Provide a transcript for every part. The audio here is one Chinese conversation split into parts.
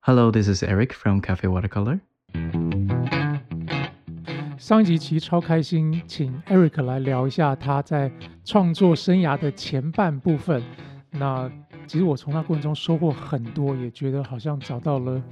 Hello, this is Eric from Cafe Watercolor. 上一集其实超开心，请 Eric 来聊一下他在创作生涯的前半部分。那其实我从他过程中收获很多，也觉得好像找到了，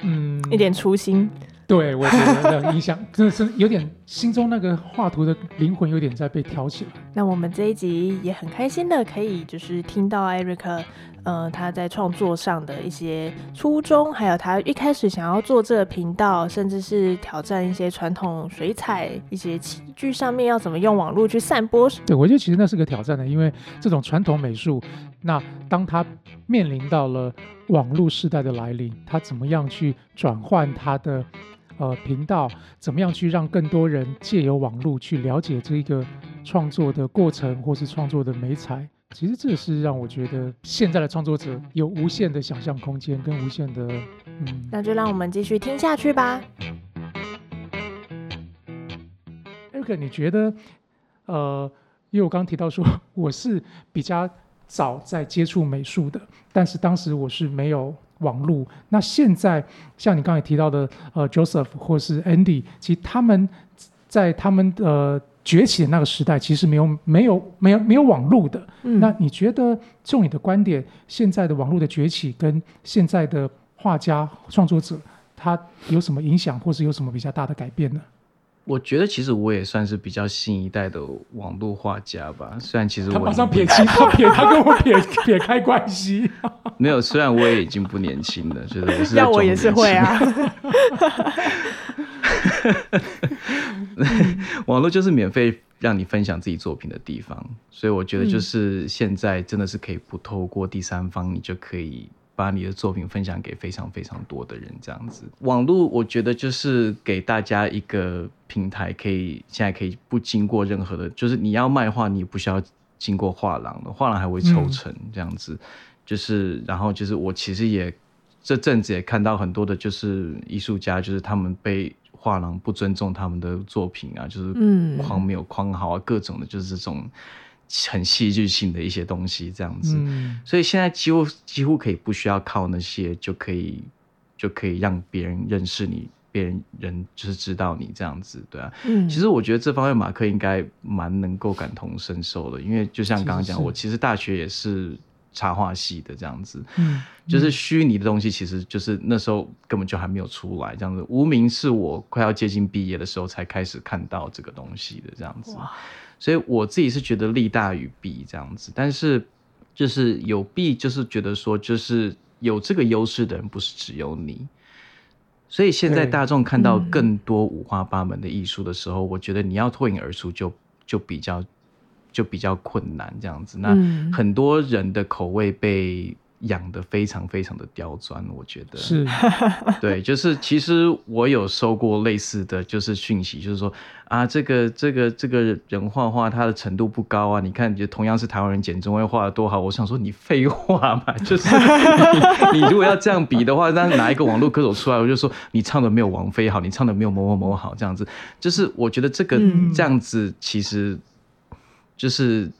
嗯，一点初心。对，我觉得影响 真的是有点心中那个画图的灵魂有点在被挑起来。那我们这一集也很开心的，可以就是听到 Eric，呃，他在创作上的一些初衷，还有他一开始想要做这个频道，甚至是挑战一些传统水彩一些器具上面要怎么用网络去散播。对，我觉得其实那是个挑战的，因为这种传统美术，那当他面临到了网络时代的来临，他怎么样去转换他的？呃，频道怎么样去让更多人借由网络去了解这一个创作的过程，或是创作的美彩？其实这是让我觉得现在的创作者有无限的想象空间跟无限的……嗯，那就让我们继续听下去吧。Eric，你觉得？呃，因为我刚刚提到说我是比较早在接触美术的，但是当时我是没有。网络，那现在像你刚才提到的，呃，Joseph 或是 Andy，其实他们在他们的崛起的那个时代，其实没有没有没有没有网络的。那你觉得，就你的观点，现在的网络的崛起跟现在的画家创作者，他有什么影响，或是有什么比较大的改变呢？我觉得其实我也算是比较新一代的网络画家吧，虽然其实我马上撇清他撇他跟我撇撇开关系，没有，虽然我也已经不年轻了，觉得我是要我也是会啊，网络就是免费让你分享自己作品的地方，所以我觉得就是现在真的是可以不透过第三方，你就可以。把你的作品分享给非常非常多的人，这样子。网络我觉得就是给大家一个平台，可以现在可以不经过任何的，就是你要卖画，你不需要经过画廊的，画廊还会抽成这样子。就是，然后就是我其实也这阵子也看到很多的，就是艺术家，就是他们被画廊不尊重他们的作品啊，就是嗯框没有框好啊，各种的，就是这种。很戏剧性的一些东西，这样子，所以现在几乎几乎可以不需要靠那些就可以就可以让别人认识你，别人人就是知道你这样子，对啊。嗯，其实我觉得这方面马克应该蛮能够感同身受的，因为就像刚刚讲，我其实大学也是插画系的这样子，嗯，就是虚拟的东西，其实就是那时候根本就还没有出来，这样子。无名是我快要接近毕业的时候才开始看到这个东西的这样子。所以我自己是觉得利大于弊这样子，但是就是有弊，就是觉得说，就是有这个优势的人不是只有你。所以现在大众看到更多五花八门的艺术的时候，我觉得你要脱颖而出就就比较就比较困难这样子。那很多人的口味被。养的非常非常的刁钻，我觉得。是，对，就是其实我有收过类似的就是讯息，就是说啊，这个这个这个人画画他的程度不高啊，你看，就同样是台湾人，简中会画的多好，我想说你废话嘛，就是你如果要这样比的话，那哪一个网络歌手出来，我就说你唱的没有王菲好，你唱的没有某某某好，这样子，就是我觉得这个这样子其实就是。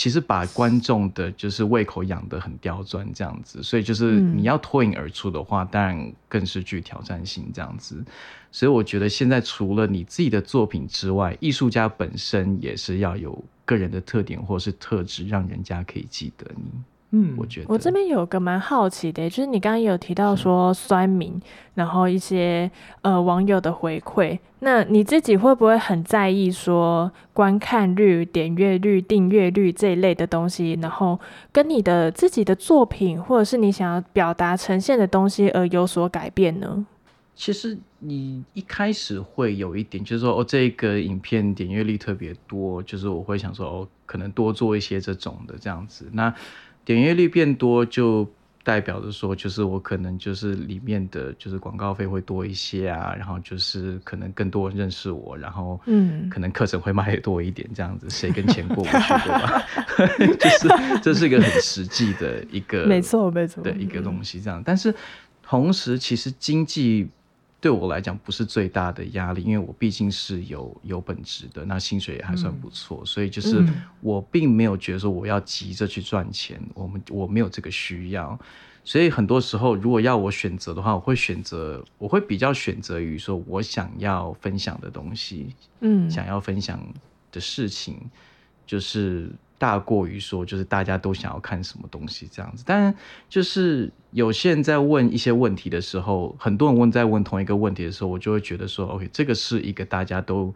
其实把观众的就是胃口养得很刁钻，这样子，所以就是你要脱颖而出的话，当然更是具挑战性这样子。所以我觉得现在除了你自己的作品之外，艺术家本身也是要有个人的特点或是特质，让人家可以记得你。嗯，我觉得我这边有个蛮好奇的，就是你刚刚有提到说酸民，然后一些呃网友的回馈，那你自己会不会很在意说观看率、点阅率、订阅率这一类的东西，然后跟你的自己的作品或者是你想要表达呈现的东西而有所改变呢？其实你一开始会有一点，就是说哦，这个影片点阅率特别多，就是我会想说哦，可能多做一些这种的这样子，那。点阅率变多，就代表着说，就是我可能就是里面的就是广告费会多一些啊，然后就是可能更多人认识我，然后嗯，可能课程会卖的多一点，这样子谁跟钱过不去对吧？就是这是一个很实际的一个，没错没错的一个东西这样。但是同时，其实经济对我来讲不是最大的压力，因为我毕竟是有有本职的，那薪水也还算不错，所以就是嗯我并没有觉得说我要急着去赚钱，我们我没有这个需要。所以很多时候，如果要我选择的话，我会选择，我会比较选择于说我想要分享的东西，嗯，想要分享的事情，就是大过于说就是大家都想要看什么东西这样子。但就是有些人在问一些问题的时候，很多人问在问同一个问题的时候，我就会觉得说，OK，这个是一个大家都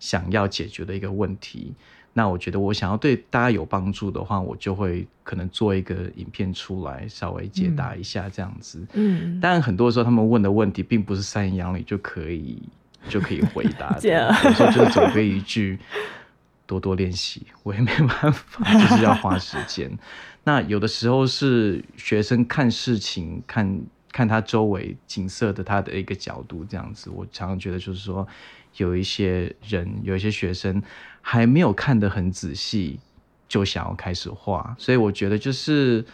想要解决的一个问题。那我觉得我想要对大家有帮助的话，我就会可能做一个影片出来，稍微解答一下这样子。嗯，但很多时候他们问的问题并不是三言两语就可以就可以回答的，有时候就是总归一句多多练习，我也没办法，就是要花时间。那有的时候是学生看事情看看他周围景色的他的一个角度这样子，我常常觉得就是说有一些人有一些学生还没有看得很仔细，就想要开始画，所以我觉得就是。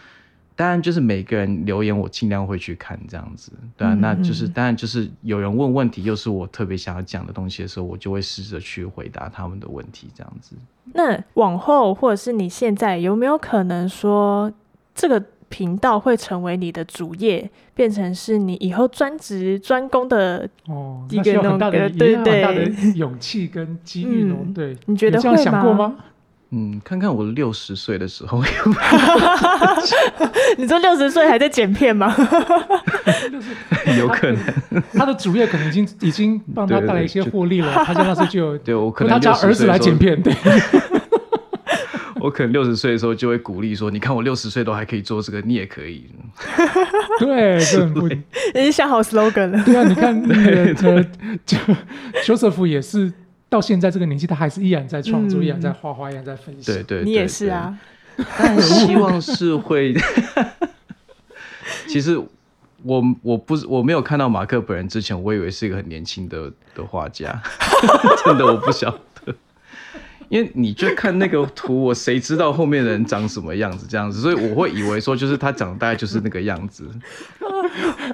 当然，就是每个人留言，我尽量会去看这样子，对啊，嗯那就是嗯当然就是有人问问题，又是我特别想要讲的东西的时候，我就会试着去回答他们的问题，这样子。那往后或者是你现在有没有可能说这个频道会成为你的主业，变成是你以后专职专攻的？哦，一个那需要很大的，那种也要很大的勇气跟机遇哦。嗯对，你觉得有这样会吗想过吗？嗯，看看我六十岁的时候，你说六十岁还在剪片吗？有可能，他的主业可能已经已经帮他对对带来一些获利了，他家那时就有对我可能60他家儿子来剪片，对，我可能六十岁的时候就会鼓励说，你看我六十岁都还可以做这个，你也可以。对，这很不已经想好 slogan 了。对啊，你看那个呃，就休瑟夫也是到现在这个年纪，他还是依然在创作，嗯依然在画画，依然在分析。对对，你也是啊，对但希望是会。其实我我不是我没有看到马克本人之前，我以为是一个很年轻的的画家，真的我不晓得。因为你就看那个图，我谁知道后面的人长什么样子？这样子，所以我会以为说，就是他长得大概就是那个样子。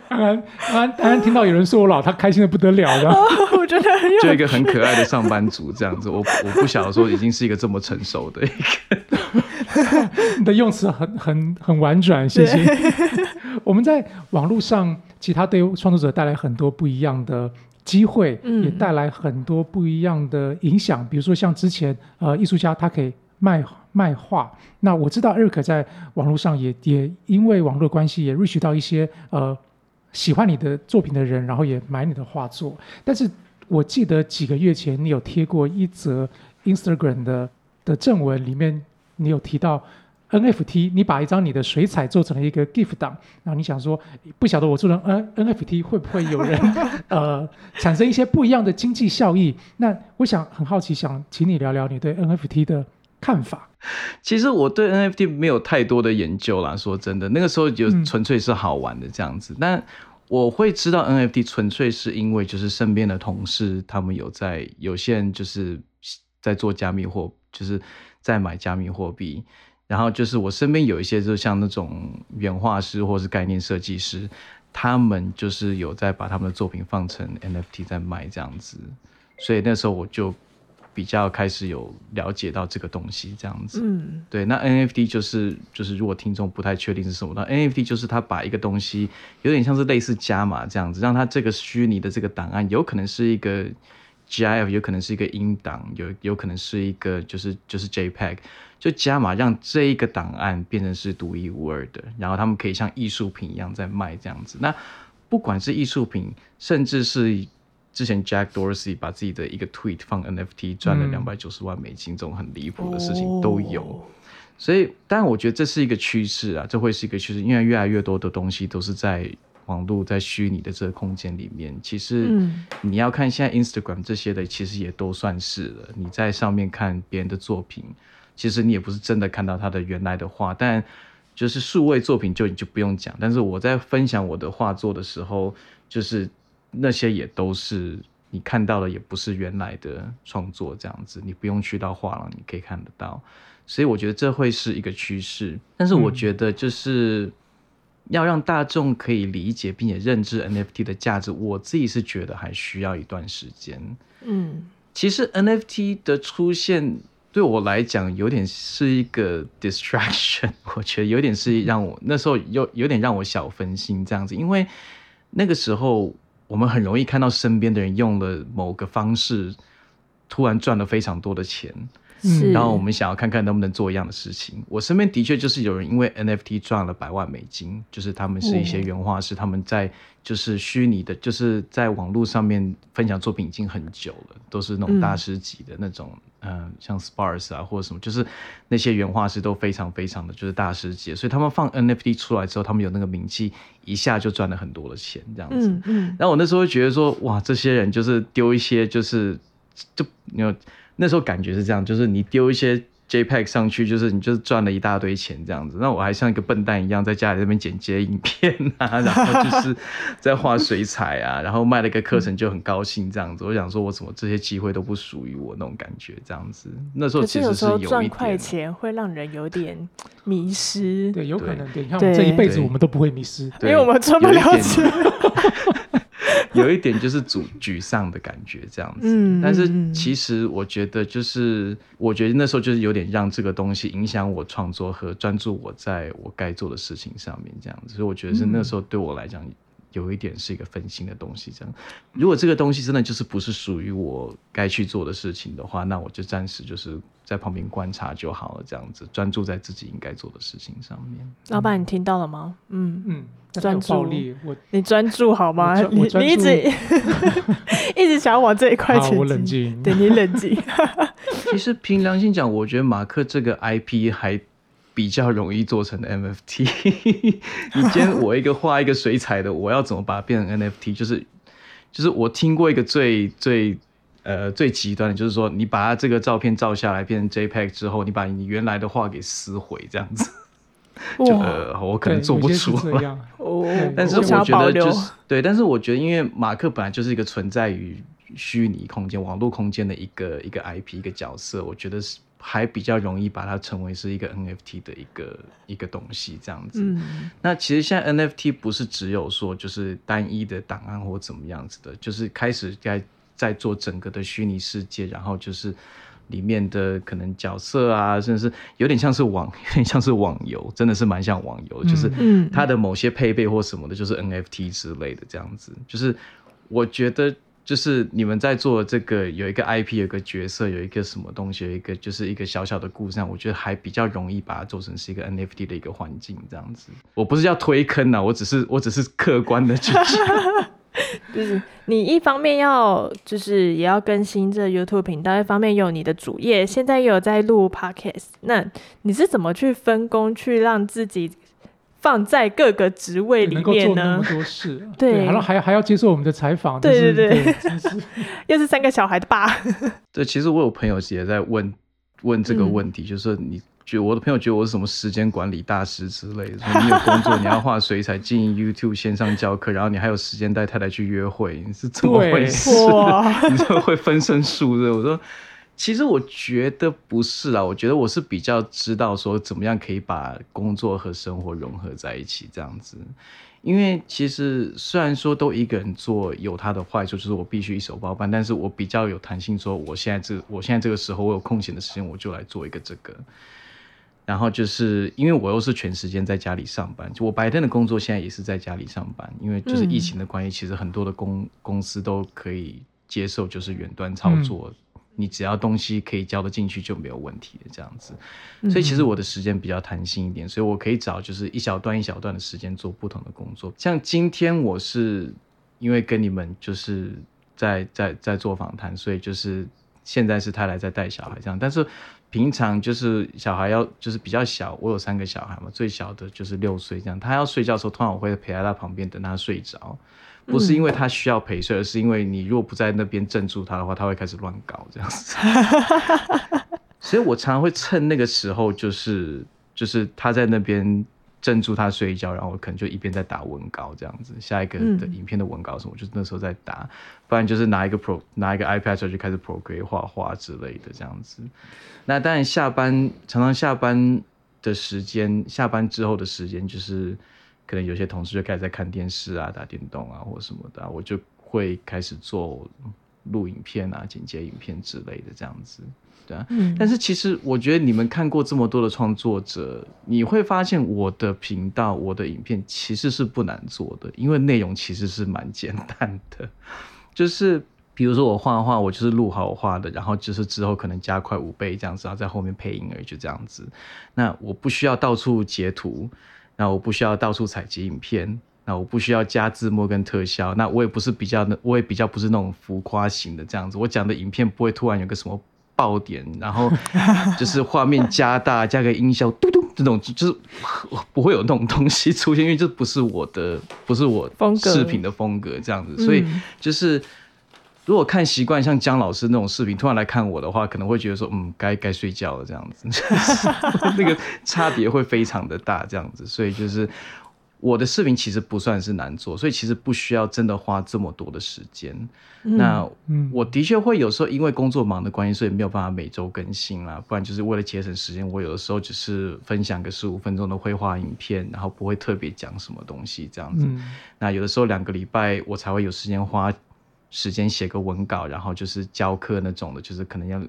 安安安安听到有人说我老，他开心的不得了的。我觉得很有就一个很可爱的上班族这样子，我我不晓得说已经是一个这么成熟的一个，你的用词很很很婉转，谢谢。我们在网络上，其他对创作者带来很多不一样的机会，嗯也带来很多不一样的影响。比如说像之前，呃，艺术家他可以卖卖画，那我知道 Eric 在网络上也也因为网络关系，也 reach 到一些呃喜欢你的作品的人，然后也买你的画作。但是我记得几个月前你有贴过一则 Instagram 的的正文，里面你有提到 NFT，你把一张你的水彩做成了一个 GIF 档，然后你想说，不晓得我做成 N NFT 会不会有人 呃产生一些不一样的经济效益？那我想很好奇，想请你聊聊你对 NFT 的看法。其实我对 NFT 没有太多的研究啦，说真的，那个时候就嗯纯粹是好玩的这样子。但我会知道 NFT 纯粹是因为就是身边的同事他们有在，有些人就是在做加密货，就是在买加密货币。然后就是我身边有一些就像那种原画师或是概念设计师，他们就是有在把他们的作品放成 NFT 在卖这样子，所以那时候我就比较开始有了解到这个东西这样子。嗯对，那 NFT 就是就是如果听众不太确定是什么，那 NFT 就是他把一个东西有点像是类似加码这样子，让它这个虚拟的这个档案有可能是一个 GIF，有可能是一个音档，有有可能是一个就是就是 JPEG，就加码让这一个档案变成是独一无二的，然后他们可以像艺术品一样在卖这样子。那不管是艺术品，甚至是之前 Jack Dorsey 把自己的一个 tweet 放 NFT 赚了嗯两百九十万美金，这种很离谱的事情都有。哦所以，当然，我觉得这是一个趋势啊，这会是一个趋势，因为越来越多的东西都是在网络、在虚拟的这个空间里面。其实，嗯你要看现在 Instagram 这些的，其实也都算是了。你在上面看别人的作品，其实你也不是真的看到他的原来的画，但就是数位作品就你就不用讲。但是我在分享我的画作的时候，就是那些也都是你看到的，也不是原来的创作这样子，你不用去到画廊，你可以看得到。所以我觉得这会是一个趋势，但是我嗯觉得就是要让大众可以理解并且认知 NFT 的价值，我自己是觉得还需要一段时间。嗯。其实 NFT 的出现对我来讲有点是一个 distraction，我觉得有点是让我那时候有有点让我小分心这样子，因为那个时候我们很容易看到身边的人用了某个方式，突然赚了非常多的钱，是，然后我们想要看看能不能做一样的事情。我身边的确就是有人因为 NFT 赚了百万美金，就是他们是一些原画师，他们在就是虚拟的，就是在网络上面分享作品已经很久了，都是那种大师级的那种，嗯、像 Spars 啊或者什么，就是那些原画师都非常非常的就是大师级，所以他们放 NFT 出来之后，他们有那个名气，一下就赚了很多的钱，这样子。嗯嗯然后我那时候会觉得说，哇，这些人就是丢一些，就是就你有那时候感觉是这样，就是你丢一些 JPEG 上去，就是你就是赚了一大堆钱这样子。那我还像一个笨蛋一样，在家里这边剪接影片啊，然后就是在画水彩啊，然后卖了一个课程就很高兴这样子。我想说，我怎么这些机会都不属于我那种感觉这样子。那时候其实时候赚有一点。快钱会让人有点迷失，对，有可能对，你看我们这一辈子我们都不会迷失。因为我们赚不了钱。有一点就是沮沮丧的感觉，这样子。嗯但是其实我觉得，就是我觉得那时候就是有点让这个东西影响我创作和专注我在我该做的事情上面，这样子。所以我觉得是那时候对我来讲。有一点是一个分心的东西，这样。如果这个东西真的就是不是属于我该去做的事情的话，那我就暂时就是在旁边观察就好了，这样子专注在自己应该做的事情上面。老板，你听到了吗？嗯，嗯，专注力，我你专注好吗？你你一直 一直想要往这一块好，前我冷进，静。对你冷静。其实凭良心讲，我觉得马克这个 IP 还比较容易做成 NFT。你今天我一个画一个水彩的，我要怎么把它变成 NFT？就是就是我听过一个最最呃最极端的，就是说你把它这个照片照下来变成 JPEG 之后，你把你原来的画给撕毁，这样子，就呃我可能做不出来。哦，但是我觉得就。是对，但是我觉得，因为马克本来就是一个存在于虚拟空间、网络空间的一个一个 IP 一个角色，我觉得是还比较容易把它成为是一个 NFT 的一个一个东西这样子。嗯那其实现在 NFT 不是只有说就是单一的档案或怎么样子的，就是开始在在做整个的虚拟世界，然后就是里面的可能角色啊，甚至是有点像是网，有点像是网游，真的是蛮像网游的，就是嗯它的某些配备或什么的，就是 NFT 之类的这样子。就是我觉得，就是你们在做这个有一个 IP，有个角色，有一个什么东西，有一个就是一个小小的故事，我觉得还比较容易把它做成是一个 NFT 的一个环境这样子。我不是要推坑啊，我只是我只是客观的去讲。就是你一方面要就是也要更新这 YouTube 频道，一方面有你的主业，现在也有在录 Podcast，那你是怎么去分工，去让自己放在各个职位里能够面呢做那么？多事，对然后还还要接受我们的采访，对对对 又是三个小孩的爸，对，其实我有朋友也在问问这个嗯问题，就是说你觉得我的朋友觉得我是什么时间管理大师之类的，说你有工作，你要画水彩，经营 YouTube 线上教课，然后你还有时间带太太去约会，你是怎么对回事？哇，你这会分身术的？我说。其实我觉得不是啊，我觉得我是比较知道说怎么样可以把工作和生活融合在一起这样子。因为其实虽然说都一个人做有它的坏处，就是我必须一手包办，但是我比较有弹性，说我现在这我现在这个时候我有空闲的时间，我就来做一个这个。然后就是因为我又是全时间在家里上班，就我白天的工作现在也是在家里上班，因为就是疫情的关系，其实很多的公公司都可以接受就是远端操作，你只要东西可以交得进去就没有问题的这样子。所以其实我的时间比较弹性一点，所以我可以找就是一小段一小段的时间做不同的工作。像今天我是因为跟你们就是在在在做访谈，所以就是现在是他来在带小孩这样，但是平常就是小孩要就是比较小，我有三个小孩嘛，最小的就是六岁这样，他要睡觉的时候，通常我会陪在他旁边等他睡着。不是因为他需要陪睡，而是因为你如果不在那边镇住他的话，他会开始乱搞这样子。所以我常常会趁那个时候，就是就是他在那边镇住他睡一觉，然后我可能就一边在打文稿这样子，下一个的嗯影片的文稿什么，就是那时候在打，不然就是拿一个 Pro 拿一个 iPad 出来就开始 Procreate 画画之类的这样子。那当然下班常常下班的时间，下班之后的时间就是可能有些同事就开始在看电视啊、打电动啊或什么的，我就会开始做录影片啊、剪接影片之类的这样子。对啊，嗯但是其实我觉得你们看过这么多的创作者，你会发现我的频道、我的影片其实是不难做的，因为内容其实是蛮简单的。就是比如说我画画，我就是录好我画的，然后就是之后可能加快五倍这样子，然后在后面配音而已，就这样子。那我不需要到处截图，那我不需要到处采集影片。那我不需要加字幕跟特效，那我也不是比较，我也比较不是那种浮夸型的这样子。我讲的影片不会突然有个什么爆点，然后就是画面加大，加个音效，嘟嘟这种，就是不会有那种东西出现，因为这不是我的，不是我视频的风格这样子，所以嗯就是。如果看习惯像姜老师那种视频，突然来看我的话，可能会觉得说，嗯，该该睡觉了这样子，就 是那个差别会非常的大这样子。所以就是我的视频其实不算是难做，所以其实不需要真的花这么多的时间。那嗯我的确会有时候因为工作忙的关系，所以没有办法每周更新啦。不然就是为了节省时间，我有的时候只是分享个十五分钟的绘画影片，然后不会特别讲什么东西这样子。嗯那有的时候两个礼拜我才会有时间花时间写个文稿，然后就是教课那种的，就是可能要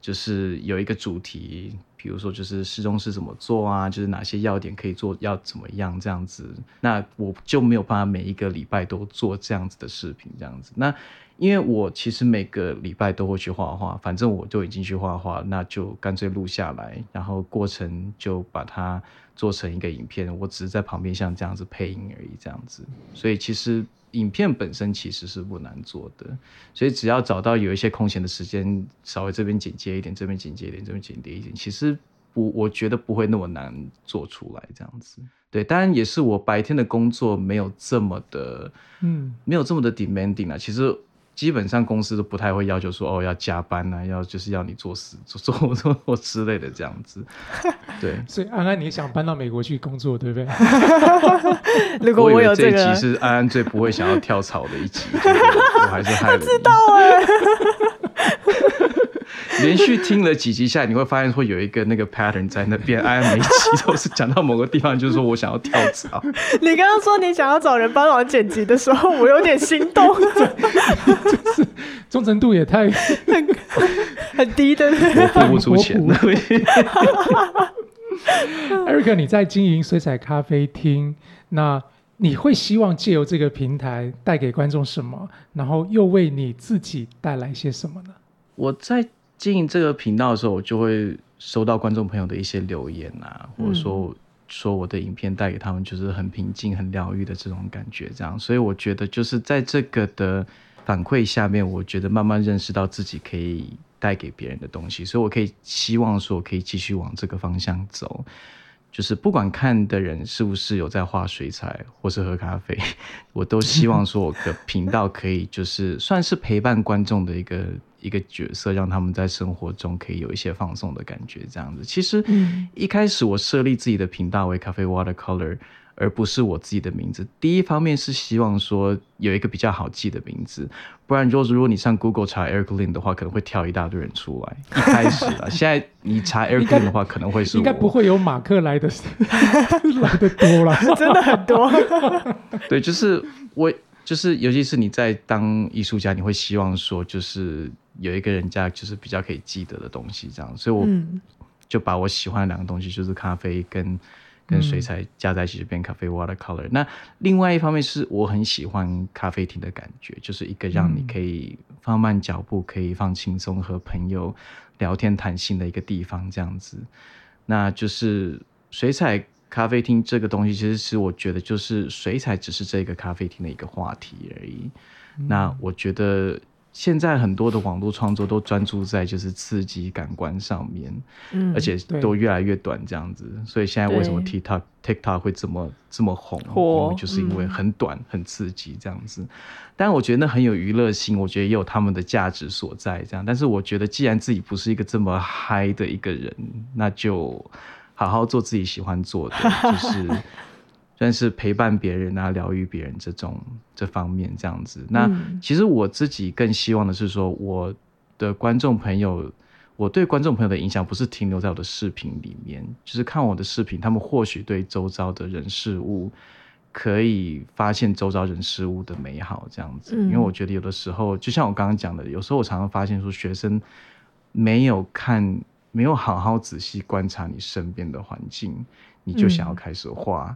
就是有一个主题，比如说就是市中是怎么做啊，就是哪些要点可以做，要怎么样这样子。那我就没有办法每一个礼拜都做这样子的视频这样子。那因为我其实每个礼拜都会去画画，反正我就已经去画画，那就干脆录下来，然后过程就把它做成一个影片，我只是在旁边像这样子配音而已，这样子。所以其实影片本身其实是不难做的，所以只要找到有一些空闲的时间，稍微这边剪接一点，这边剪接一点，这边剪接一点，其实不，我觉得不会那么难做出来这样子。对，当然也是我白天的工作没有这么的，嗯没有这么的 demanding 啊。其实基本上公司都不太会要求说哦要加班啊，要就是要你做事做做做做之类的这样子。对，所以安安，你想搬到美国去工作，对不对？如果我有这个这一集，是安安最不会想要跳槽的一集，我还是害了你。连续听了几集下来，你会发现会有一个那个 pattern 在那边。安安每一集都是讲到某个地方，就是说我想要跳槽。你刚刚说你想要找人帮忙剪辑的时候，我有点心动，忠诚度也太很低的。我付不出钱。Eric，你在经营水彩咖啡厅，那你会希望借由这个平台带给观众什么？然后又为你自己带来些什么呢？我在经营这个频道的时候，我就会收到观众朋友的一些留言啊，或者说、说我的影片带给他们就是很平静、很疗愈的这种感觉，这样。所以我觉得就是在这个的反馈下面，我觉得慢慢认识到自己可以带给别人的东西，所以我可以希望说，我可以继续往这个方向走。就是不管看的人是不是有在画水彩或是喝咖啡，我都希望说我的频道可以就是算是陪伴观众的一个一个角色，让他们在生活中可以有一些放松的感觉。这样子，其实嗯一开始我设立自己的频道为咖啡 Watercolor，而不是我自己的名字。第一方面是希望说有一个比较好记的名字，不然就是如果你上 Google 查 Eric Lin 的话，可能会跳一大堆人出来。一开始啊，现在你查 Eric Lin 的话，可能会是我。应该不会有马克来的 来的多了。真的很多。对，就是我，就是尤其是你在当艺术家，你会希望说，就是有一个人家就是比较可以记得的东西，这样，所以我嗯就把我喜欢的两个东西，就是咖啡跟跟水彩加在一起，就变咖啡 watercolor。那另外一方面是我很喜欢咖啡厅的感觉，就是一个让你嗯可以放慢脚步，可以放轻松，和朋友聊天谈心的一个地方，这样子。那就是水彩咖啡厅这个东西，其实是我觉得就是水彩只是这个咖啡厅的一个话题而已。那我觉得现在很多的网络创作都专注在就是刺激感官上面，嗯而且都越来越短这样子。所以现在为什么 TikTok TikTok 会这么这么红？因为就是因为嗯很短、很刺激这样子。但我觉得那很有娱乐性，我觉得也有他们的价值所在。这样，但是我觉得既然自己不是一个这么嗨的一个人，那就好好做自己喜欢做的，就是算是陪伴别人啊、疗愈别人这种这方面这样子。那、嗯。其实我自己更希望的是说，我的观众朋友，我对观众朋友的影响不是停留在我的视频里面，就是看我的视频，他们或许对周遭的人事物可以发现周遭人事物的美好，这样子。嗯。因为我觉得有的时候，就像我刚刚讲的，有时候我常常发现说，学生没有看，没有好好仔细观察你身边的环境，你就想要嗯。开始画，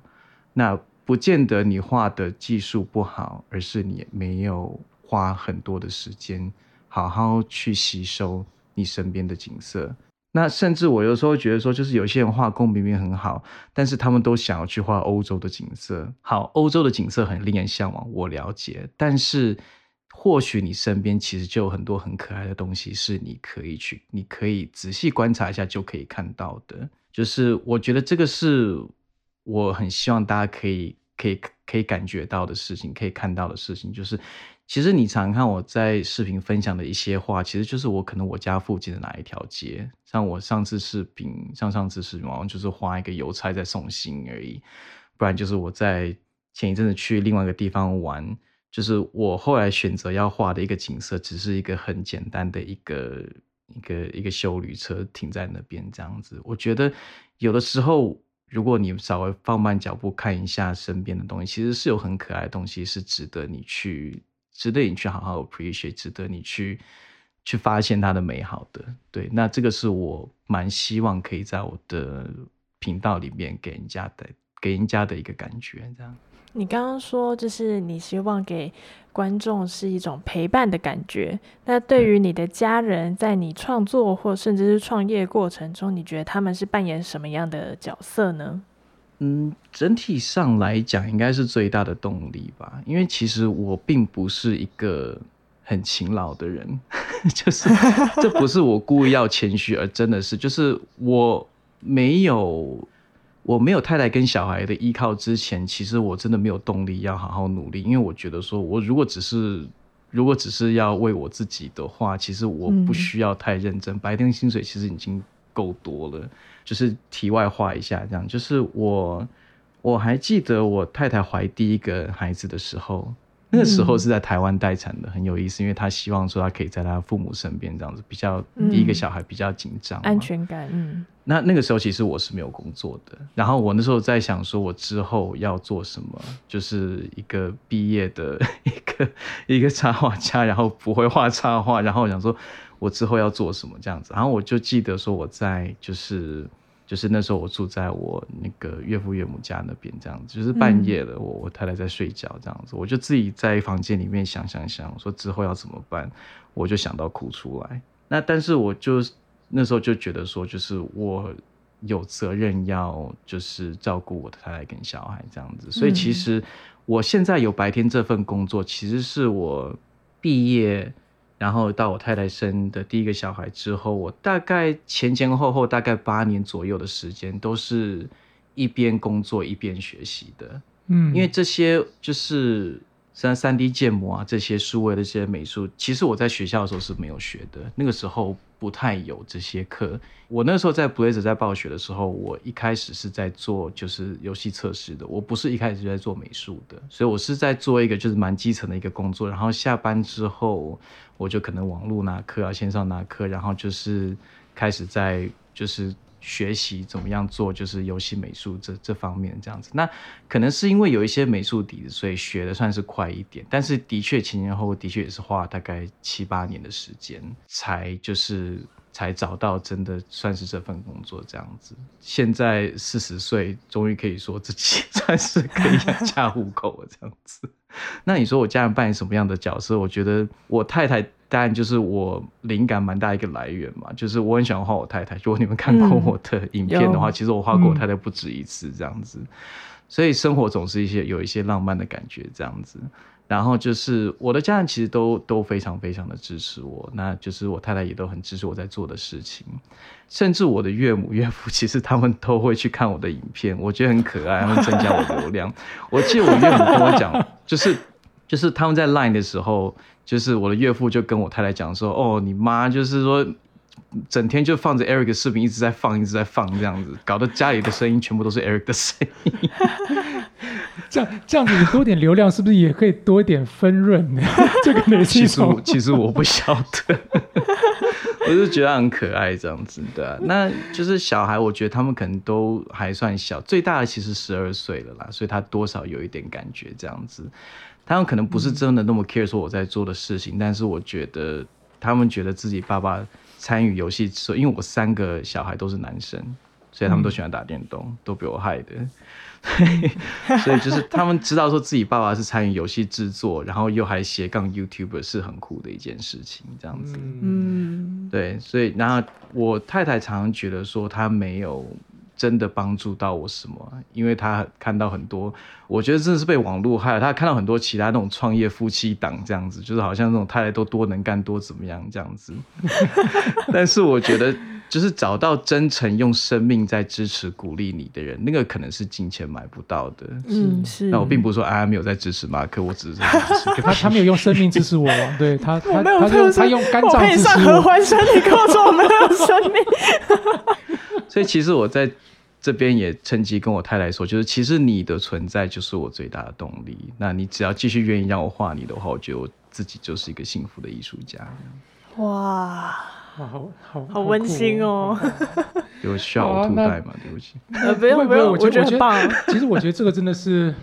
那不见得你画的技术不好，而是你没有花很多的时间好好去吸收你身边的景色。那甚至我有时候觉得说，就是有些人画工明明很好，但是他们都想要去画欧洲的景色。好，欧洲的景色很令人向往，我了解，但是或许你身边其实就有很多很可爱的东西，是你可以去，你可以仔细观察一下就可以看到的。就是我觉得这个是我很希望大家可以可以可以感觉到的事情，可以看到的事情，就是其实你常看我在视频分享的一些话，其实就是我可能我家附近的哪一条街，像我上次视频，像上次视频好像就是画一个邮差在送信而已，不然就是我在前一阵子去另外一个地方玩，就是我后来选择要画的一个景色，只是一个很简单的一个一个一个修旅车停在那边这样子。我觉得有的时候，如果你稍微放慢脚步看一下身边的东西，其实是有很可爱的东西，是值得你去，值得你去好好 appreciate，值得你去去发现它的美好的。对，那这个是我蛮希望可以在我的频道里面给人家的给人家的一个感觉，这样。你刚刚说，就是你希望给观众是一种陪伴的感觉。那对于你的家人，在你创作或甚至是创业过程中，你觉得他们是扮演什么样的角色呢？嗯，整体上来讲，应该是最大的动力吧。因为其实我并不是一个很勤劳的人，就是这不是我故意要谦虚，而真的是就是我没有我没有太太跟小孩的依靠之前，其实我真的没有动力要好好努力，因为我觉得说我如果只是如果只是要为我自己的话，其实我不需要太认真，白天薪水其实已经够多了。就是题外话一下，这样就是我我还记得我太太怀第一个孩子的时候，那个时候嗯。是在台湾待产的，很有意思，因为他希望说他可以在他父母身边，这样子比较嗯。第一个小孩比较紧张嘛，安全感，嗯。那那个时候其实我是没有工作的，然后我那时候在想说，我之后要做什么，就是一个毕业的 一个一个插画家，然后不会画插画，然后我想说我之后要做什么这样子，然后我就记得说我在就是就是那时候我住在我那个岳父岳母家那边这样子，就是半夜了，我我太太在睡觉这样子，我就自己在房间里面想想想，说之后要怎么办，我就想到哭出来。那但是我就那时候就觉得说，就是我有责任要就是照顾我的太太跟小孩这样子，所以其嗯实我现在有白天这份工作，其实是我毕业。然后到我太太生的第一个小孩之后，我大概前前后后大概八年左右的时间，都是一边工作一边学习的。嗯，因为这些就是像三 D 建模啊，这些数位的这些美术，其实我在学校的时候是没有学的，那个时候不太有这些课。我那时候在 Blazer 在暴雪的时候，我一开始是在做就是游戏测试的，我不是一开始就在做美术的，所以我是在做一个就是蛮基层的一个工作。然后下班之后，我就可能网络拿课啊，线上拿课，然后就是开始在就是学习怎么样做就是游戏美术这这方面这样子。那可能是因为有一些美术底子，所以学的算是快一点。但是的确前前后后的确也是花了大概七八年的时间，才就是才找到真的算是这份工作这样子。现在四十岁，终于可以说自己 算是可以养家糊口了这样子。那你说我家人扮演什么样的角色？我觉得我太太当然就是我灵感蛮大一个来源嘛，就是我很喜欢画我太太。如果你们看过嗯我的影片的话，有其实我画过我嗯太太不止一次这样子。所以生活总是一些有一些浪漫的感觉这样子。然后就是我的家人其实都都非常非常的支持我，那就是我太太也都很支持我在做的事情，甚至我的岳母岳父其实他们都会去看我的影片，我觉得很可爱，他们增加我的流量。我记得我岳母跟我讲，就是就是他们在 Line 的时候，就是我的岳父就跟我太太讲说，哦，你妈就是说。整天就放着 Eric 的视频，一直在放，一直在放，这样子，搞得家里的声音全部都是 Eric 的声音。这样这样子，你多点流量是不是也可以多一点分润呢？这个其实其实我不晓得，我就觉得很可爱这样子，的啊。那就是小孩，我觉得他们可能都还算小，最大的其实十二岁了啦，所以他多少有一点感觉这样子。他们可能不是真的那么 care 说我在做的事情，但是我觉得他们觉得自己爸爸参与游戏，因为我三个小孩都是男生，所以他们都喜欢打电动，都被我害的。所以就是他们知道说自己爸爸是参与游戏制作，然后又还斜杠 YouTuber 是很酷的一件事情，这样子。嗯，对，所以然后我太太常常觉得说她没有真的帮助到我什么，因为她看到很多，我觉得真的是被网络害了。她看到很多其他那种创业夫妻档这样子，就是好像那种太太都多能干多怎么样这样子。但是我觉得。就是找到真诚用生命在支持鼓励你的人，那个可能是金钱买不到的。嗯，是。那我并不是说安安没有在支持马克，我只是 他他没有用生命支持我，对 他他他用他用肝脏支持我。合欢山，你跟我说我没有生命。所以其实我在这边也趁机跟我太太说，就是其实你的存在就是我最大的动力。那你只要继续愿意让我画你的话，我觉得我自己就是一个幸福的艺术家。哇。好好好温馨哦！有需要吐袋吗？对不起，呃，不用不用，我觉得很棒。其实我觉得这个真的是，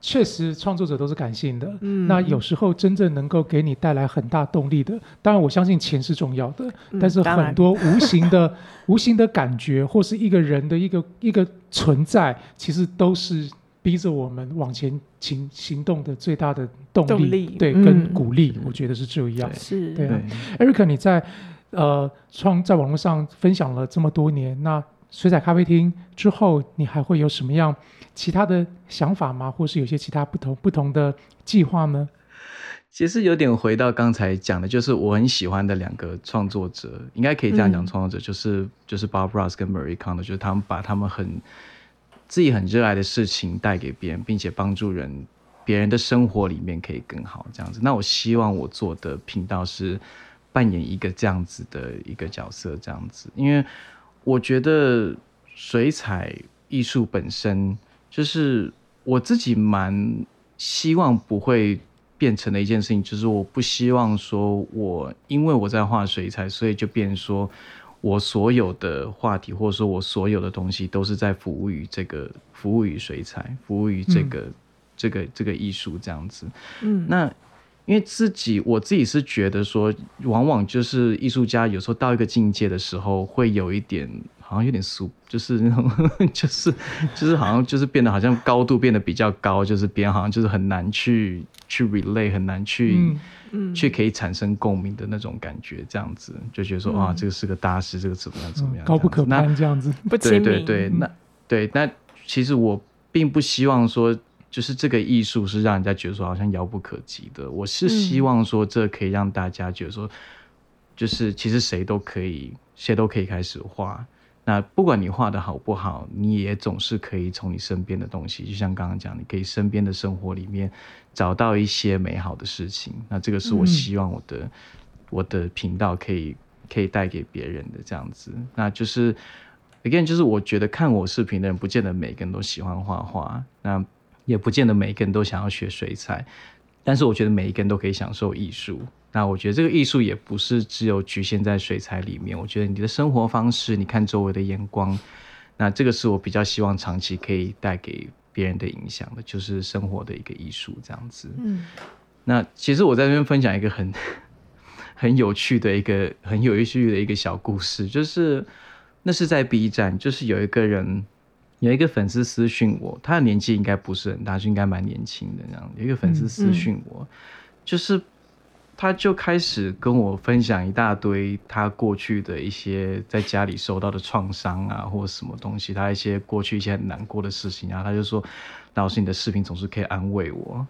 确实创作者都是感性的。嗯，那有时候真正能够给你带来很大动力的，当然我相信钱是重要的，但是很多无形的、无形的感觉，或是一个人的一个一个存在，其实都是逼着我们往前行行动的最大的动力。对，跟鼓励，我觉得是这样。是，对啊，Eric，你在。呃，创在网络上分享了这么多年，那水彩咖啡厅之后，你还会有什么样其他的想法吗？或是有些其他不同不同的计划呢？其实有点回到刚才讲的，就是我很喜欢的两个创作者，应该可以这样讲，创作者就是就是 Bob Ross 跟 Marie Kondo，就是他们把他们很自己很热爱的事情带给别人，并且帮助人，别人的生活里面可以更好这样子。那我希望我做的频道是。扮演一个这样子的一个角色，这样子，因为我觉得水彩艺术本身就是我自己蛮希望不会变成的一件事情，就是我不希望说我因为我在画水彩，所以就变说我所有的话题或者说我所有的东西都是在服务于这个服务于水彩，服务于这个这个这个艺术这样子，嗯，那。因为自己，我自己是觉得说，往往就是艺术家有时候到一个境界的时候，会有一点好像有点俗，就是那种，就是就是好像就是变得好像高度变得比较高，就是别人好像就是很难去去 relay，很难去嗯去可以产生共鸣的那种感觉，这样子就觉得说啊，这个是个大师，这个怎么样怎么样，高不可攀这样子，不对对对，那对那其实我并不希望说。就是这个艺术是让人家觉得说好像遥不可及的。我是希望说这可以让大家觉得说，就是其实谁都可以，谁都可以开始画。那不管你画的好不好，你也总是可以从你身边的东西，就像刚刚讲，你可以身边的生活里面找到一些美好的事情。那这个是我希望我的我的频道可以可以带给别人的这样子。那就是 again，就是我觉得看我视频的人，不见得每个人都喜欢画画。那也不见得每一个人都想要学水彩，但是我觉得每一个人都可以享受艺术。那我觉得这个艺术也不是只有局限在水彩里面。我觉得你的生活方式，你看周围的眼光，那这个是我比较希望长期可以带给别人的影响的，就是生活的一个艺术这样子。嗯，那其实我在这边分享一个很很有趣的一个很有趣的一个小故事，就是那是在 B 站，就是有一个人。有一个粉丝私讯我，他的年纪应该不是很大，就应该蛮年轻的这样。有一个粉丝私讯我，就是他就开始跟我分享一大堆他过去的一些在家里受到的创伤啊，或者什么东西，他一些过去一些很难过的事情然后他就说：“老师，你的视频总是可以安慰我。”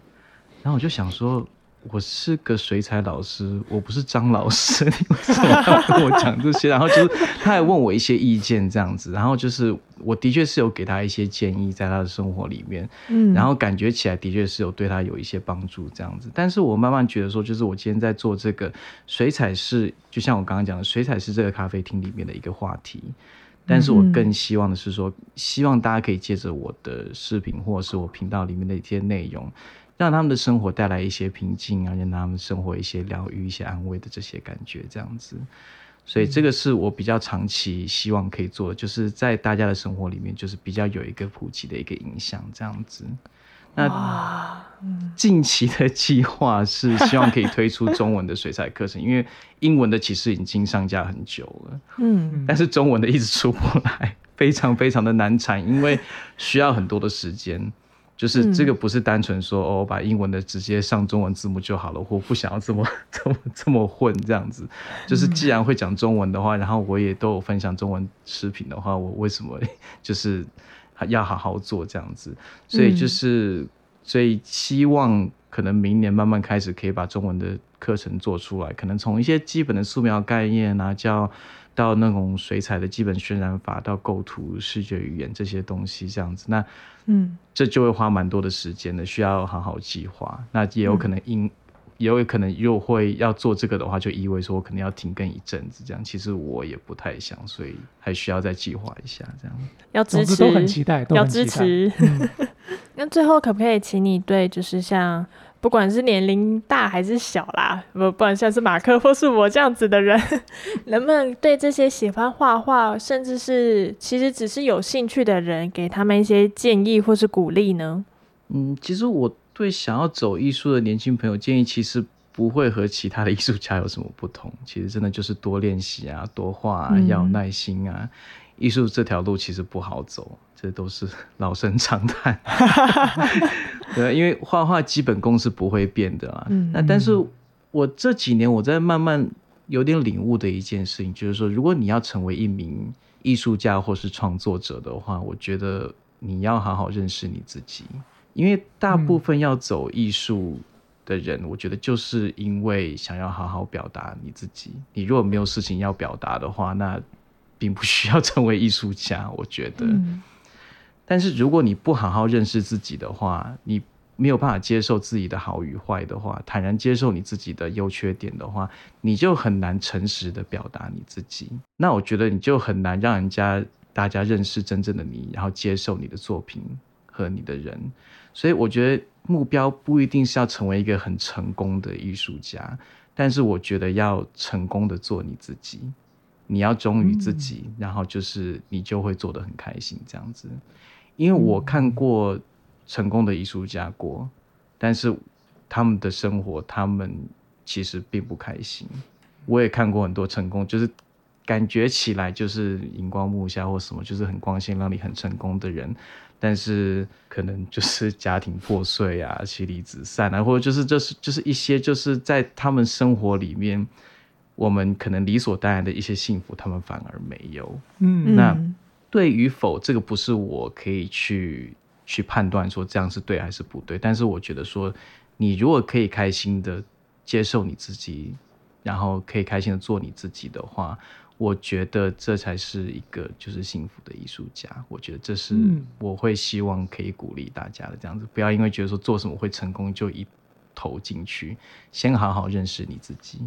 然后我就想说。我是个水彩老师，我不是张老师，你为什么要跟我讲这些？然后就是他还问我一些意见这样子，然后就是我的确是有给他一些建议，在他的生活里面，嗯，然后感觉起来的确是有对他有一些帮助这样子。但是我慢慢觉得说，就是我今天在做这个水彩是，就像我刚刚讲的，水彩是这个咖啡厅里面的一个话题，但是我更希望的是说，希望大家可以借着我的视频或者是我频道里面的一些内容。让他们的生活带来一些平静啊，让他们生活一些疗愈、一些安慰的这些感觉，这样子。所以这个是我比较长期希望可以做的，就是在大家的生活里面，就是比较有一个普及的一个影响这样子。那近期的计划是希望可以推出中文的水彩课程，因为英文的其实已经上架很久了，嗯，但是中文的一直出不来，非常非常的难产，因为需要很多的时间。就是这个不是单纯说哦，把英文的直接上中文字幕就好了，我不想要这么这么这么混这样子。就是既然会讲中文的话，然后我也都有分享中文视频的话，我为什么就是要好好做这样子？所以就是所以希望可能明年慢慢开始可以把中文的课程做出来，可能从一些基本的素描概念啊，叫到那种水彩的基本渲染法，到构图、视觉语言这些东西这样子。那嗯，这就会花蛮多的时间的，需要好好计划。那也有可能因，也有可能又会要做这个的话，就意味说我可能要停更一阵子。这样其实我也不太想，所以还需要再计划一下。这样要支持，都很期待，要支持。那最后可不可以请你对，就是像。不管是年龄大还是小啦，不不管像是马克或是我这样子的人，能不能对这些喜欢画画，甚至是其实只是有兴趣的人，给他们一些建议或是鼓励呢？嗯，其实我对想要走艺术的年轻朋友建议，其实不会和其他的艺术家有什么不同。其实真的就是多练习啊，多画啊，要有耐心啊。艺术这条路其实不好走，这都是 老生常谈。对，因为画画基本功是不会变的啦。那但是我这几年我在慢慢有点领悟的一件事情，就是说，如果你要成为一名艺术家或是创作者的话，我觉得你要好好认识你自己。因为大部分要走艺术的人，我觉得就是因为想要好好表达你自己。你如果没有事情要表达的话，那并不需要成为艺术家，我觉得。但是如果你不好好认识自己的话，你没有办法接受自己的好与坏的话，坦然接受你自己的优缺点的话，你就很难诚实的表达你自己。那我觉得你就很难让人家大家认识真正的你，然后接受你的作品和你的人。所以我觉得目标不一定是要成为一个很成功的艺术家，但是我觉得要成功的做你自己。你要忠于自己，然后就是你就会做得很开心这样子。因为我看过成功的艺术家过，但是他们的生活他们其实并不开心。我也看过很多成功，就是感觉起来就是荧光幕下或什么，就是很光鲜亮丽、很成功的人，但是可能就是家庭破碎啊、妻离子散啊，或者就是就是就是一些就是在他们生活里面。我们可能理所当然的一些幸福，他们反而没有。嗯，那对与否，这个不是我可以去去判断说这样是对还是不对。但是我觉得说，你如果可以开心的接受你自己，然后可以开心的做你自己的话，我觉得这才是一个就是幸福的艺术家。我觉得这是我会希望可以鼓励大家的这样子，不要因为觉得说做什么会成功就一投进去，先好好认识你自己。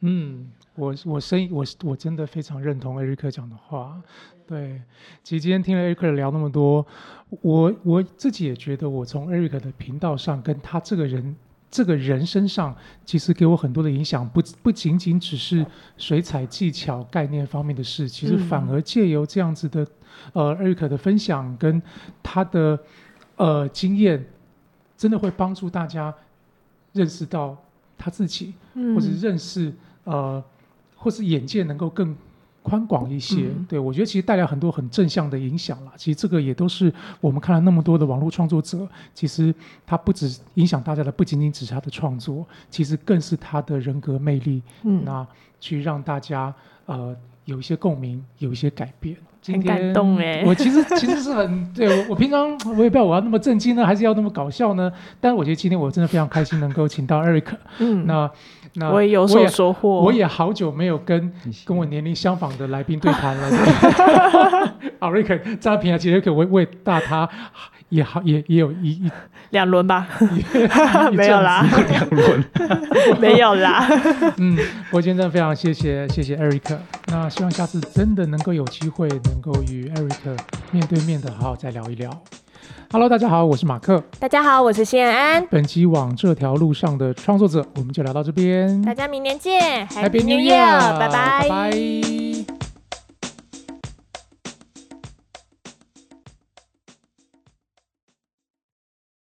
嗯，我我声我我真的非常认同艾瑞克讲的话。对，其实今天听了艾瑞克聊那么多，我我自己也觉得，我从艾瑞克的频道上跟他这个人这个人身上，其实给我很多的影响，不不仅仅只是水彩技巧概念方面的事，其实反而借由这样子的呃艾瑞克的分享跟他的呃经验，真的会帮助大家认识到他自己，或者认识。呃，或是眼界能够更宽广一些，对我觉得其实带来很多很正向的影响啦。其实这个也都是我们看了那么多的网络创作者，其实他不止影响大家的，不仅仅只是他的创作，其实更是他的人格魅力。嗯，那去让大家呃有一些共鸣，有一些改变。很感动哎！我其实 其实是很对我我平常我也不知道我要那么震惊呢，还是要那么搞笑呢？但是我觉得今天我真的非常开心能够请到 Eric。嗯，那。那我也有所收获。我也好久没有跟跟我年龄相仿的来宾对谈了。阿瑞克，扎平啊，其实可我我也大他也好也也有一一 两轮吧，没有啦，两轮 没有啦。嗯，我今天真的非常谢谢谢谢 Eric，。那希望下次真的能够有机会能够与 Eric 面对面的好好再聊一聊。Hello，大家好，我是马克。大家好，我是谢安。本期往这条路上的创作者，我们就聊到这边。大家明年见 Happy New Year，拜拜拜拜。